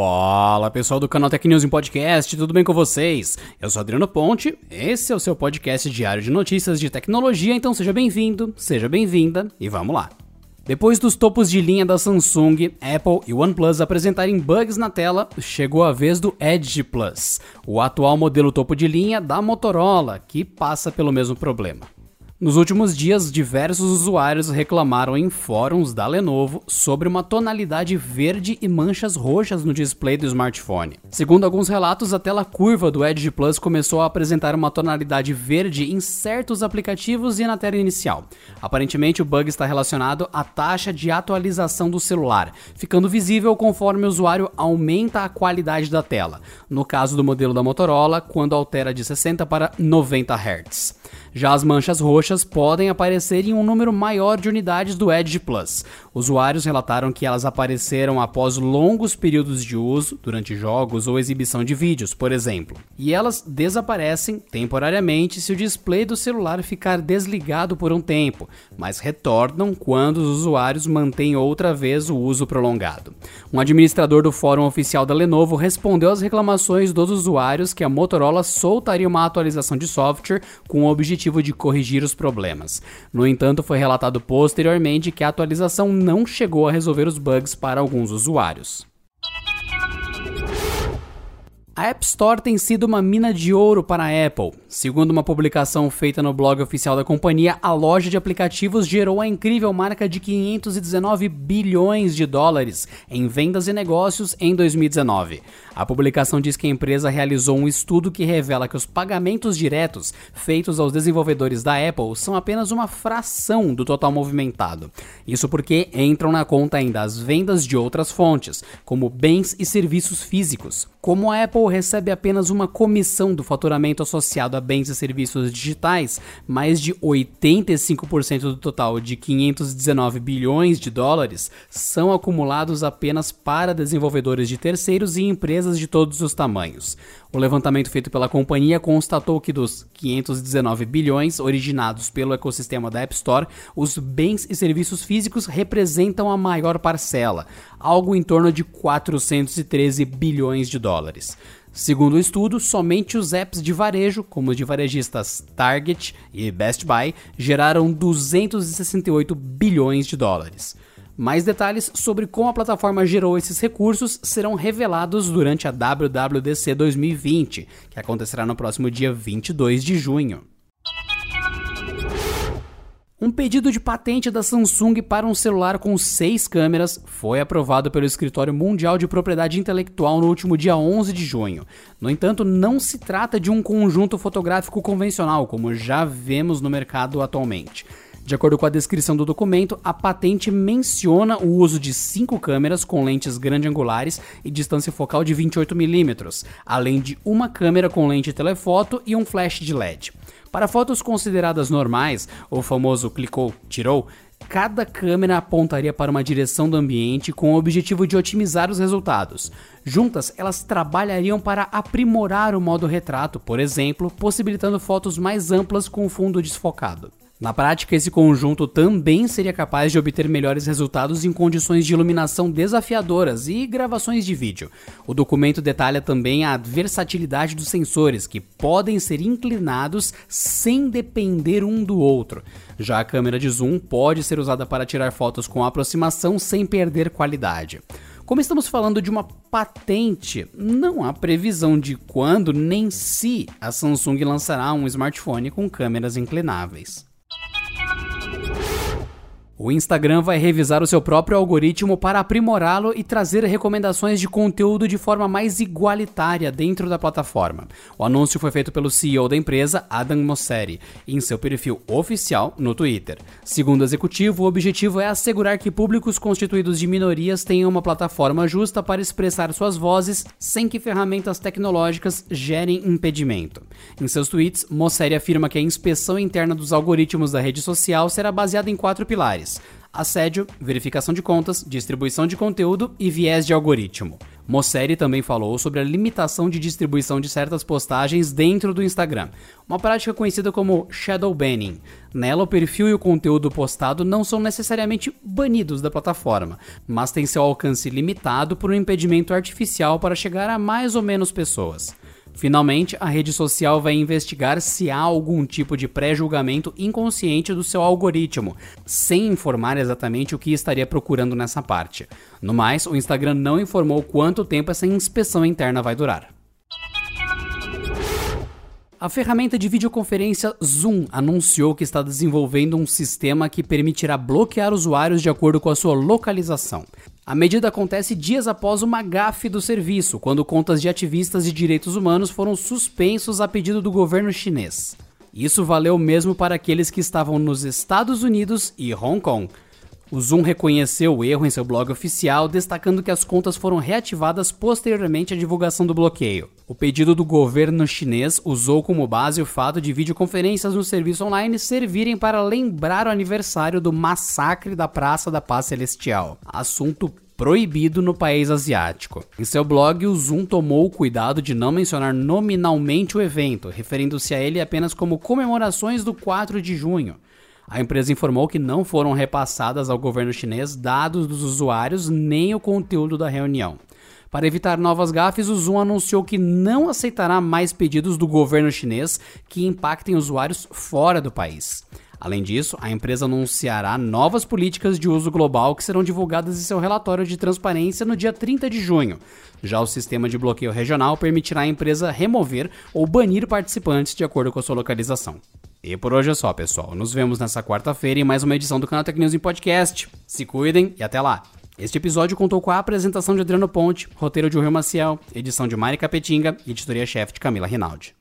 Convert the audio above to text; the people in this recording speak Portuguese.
Fala pessoal do canal Tech News em Podcast, tudo bem com vocês? Eu sou Adriano Ponte, esse é o seu podcast diário de notícias de tecnologia, então seja bem-vindo, seja bem-vinda e vamos lá. Depois dos topos de linha da Samsung, Apple e OnePlus apresentarem bugs na tela, chegou a vez do Edge Plus, o atual modelo topo de linha da Motorola, que passa pelo mesmo problema. Nos últimos dias, diversos usuários reclamaram em fóruns da Lenovo sobre uma tonalidade verde e manchas roxas no display do smartphone. Segundo alguns relatos, a tela curva do Edge Plus começou a apresentar uma tonalidade verde em certos aplicativos e na tela inicial. Aparentemente, o bug está relacionado à taxa de atualização do celular, ficando visível conforme o usuário aumenta a qualidade da tela. No caso do modelo da Motorola, quando altera de 60 para 90 Hz. Já as manchas roxas podem aparecer em um número maior de unidades do Edge Plus. Usuários relataram que elas apareceram após longos períodos de uso, durante jogos ou exibição de vídeos, por exemplo. E elas desaparecem temporariamente se o display do celular ficar desligado por um tempo, mas retornam quando os usuários mantêm outra vez o uso prolongado. Um administrador do fórum oficial da Lenovo respondeu às reclamações dos usuários que a Motorola soltaria uma atualização de software com o objetivo de corrigir os problemas. No entanto, foi relatado posteriormente que a atualização não chegou a resolver os bugs para alguns usuários. A App Store tem sido uma mina de ouro para a Apple. Segundo uma publicação feita no blog oficial da companhia, a loja de aplicativos gerou a incrível marca de 519 bilhões de dólares em vendas e negócios em 2019. A publicação diz que a empresa realizou um estudo que revela que os pagamentos diretos feitos aos desenvolvedores da Apple são apenas uma fração do total movimentado. Isso porque entram na conta ainda as vendas de outras fontes, como bens e serviços físicos. Como a Apple recebe apenas uma comissão do faturamento associado a bens e serviços digitais, mais de 85% do total de 519 bilhões de dólares são acumulados apenas para desenvolvedores de terceiros e empresas de todos os tamanhos. O levantamento feito pela companhia constatou que dos 519 bilhões originados pelo ecossistema da App Store, os bens e serviços físicos representam a maior parcela, algo em torno de 413 bilhões de dólares. Segundo o estudo, somente os apps de varejo, como os de varejistas Target e Best Buy, geraram 268 bilhões de dólares. Mais detalhes sobre como a plataforma gerou esses recursos serão revelados durante a WWDC 2020, que acontecerá no próximo dia 22 de junho. Um pedido de patente da Samsung para um celular com seis câmeras foi aprovado pelo Escritório Mundial de Propriedade Intelectual no último dia 11 de junho. No entanto, não se trata de um conjunto fotográfico convencional, como já vemos no mercado atualmente. De acordo com a descrição do documento, a patente menciona o uso de cinco câmeras com lentes grande angulares e distância focal de 28mm, além de uma câmera com lente telefoto e um flash de LED. Para fotos consideradas normais, o famoso clicou, tirou, cada câmera apontaria para uma direção do ambiente com o objetivo de otimizar os resultados. Juntas, elas trabalhariam para aprimorar o modo retrato, por exemplo, possibilitando fotos mais amplas com fundo desfocado. Na prática, esse conjunto também seria capaz de obter melhores resultados em condições de iluminação desafiadoras e gravações de vídeo. O documento detalha também a versatilidade dos sensores, que podem ser inclinados sem depender um do outro. Já a câmera de zoom pode ser usada para tirar fotos com aproximação sem perder qualidade. Como estamos falando de uma patente, não há previsão de quando nem se a Samsung lançará um smartphone com câmeras inclináveis. O Instagram vai revisar o seu próprio algoritmo para aprimorá-lo e trazer recomendações de conteúdo de forma mais igualitária dentro da plataforma. O anúncio foi feito pelo CEO da empresa, Adam Mosseri, em seu perfil oficial no Twitter. Segundo o executivo, o objetivo é assegurar que públicos constituídos de minorias tenham uma plataforma justa para expressar suas vozes sem que ferramentas tecnológicas gerem impedimento. Em seus tweets, Mosseri afirma que a inspeção interna dos algoritmos da rede social será baseada em quatro pilares assédio, verificação de contas, distribuição de conteúdo e viés de algoritmo. Mosseri também falou sobre a limitação de distribuição de certas postagens dentro do Instagram, uma prática conhecida como shadow banning. Nela, o perfil e o conteúdo postado não são necessariamente banidos da plataforma, mas têm seu alcance limitado por um impedimento artificial para chegar a mais ou menos pessoas. Finalmente, a rede social vai investigar se há algum tipo de pré-julgamento inconsciente do seu algoritmo, sem informar exatamente o que estaria procurando nessa parte. No mais, o Instagram não informou quanto tempo essa inspeção interna vai durar. A ferramenta de videoconferência Zoom anunciou que está desenvolvendo um sistema que permitirá bloquear usuários de acordo com a sua localização. A medida acontece dias após uma gafe do serviço, quando contas de ativistas de direitos humanos foram suspensos a pedido do governo chinês. Isso valeu mesmo para aqueles que estavam nos Estados Unidos e Hong Kong. O Zoom reconheceu o erro em seu blog oficial, destacando que as contas foram reativadas posteriormente à divulgação do bloqueio. O pedido do governo chinês usou como base o fato de videoconferências no serviço online servirem para lembrar o aniversário do massacre da Praça da Paz Celestial, assunto proibido no país asiático. Em seu blog, o Zoom tomou o cuidado de não mencionar nominalmente o evento, referindo-se a ele apenas como comemorações do 4 de junho. A empresa informou que não foram repassadas ao governo chinês dados dos usuários nem o conteúdo da reunião. Para evitar novas gafes, o Zoom anunciou que não aceitará mais pedidos do governo chinês que impactem usuários fora do país. Além disso, a empresa anunciará novas políticas de uso global que serão divulgadas em seu relatório de transparência no dia 30 de junho. Já o sistema de bloqueio regional permitirá à empresa remover ou banir participantes de acordo com a sua localização. E por hoje é só, pessoal. Nos vemos nessa quarta-feira em mais uma edição do Canal Tech News em Podcast. Se cuidem e até lá! Este episódio contou com a apresentação de Adriano Ponte, roteiro de Rio Maciel, edição de Mari Capetinga e editoria-chefe de Camila Rinaldi.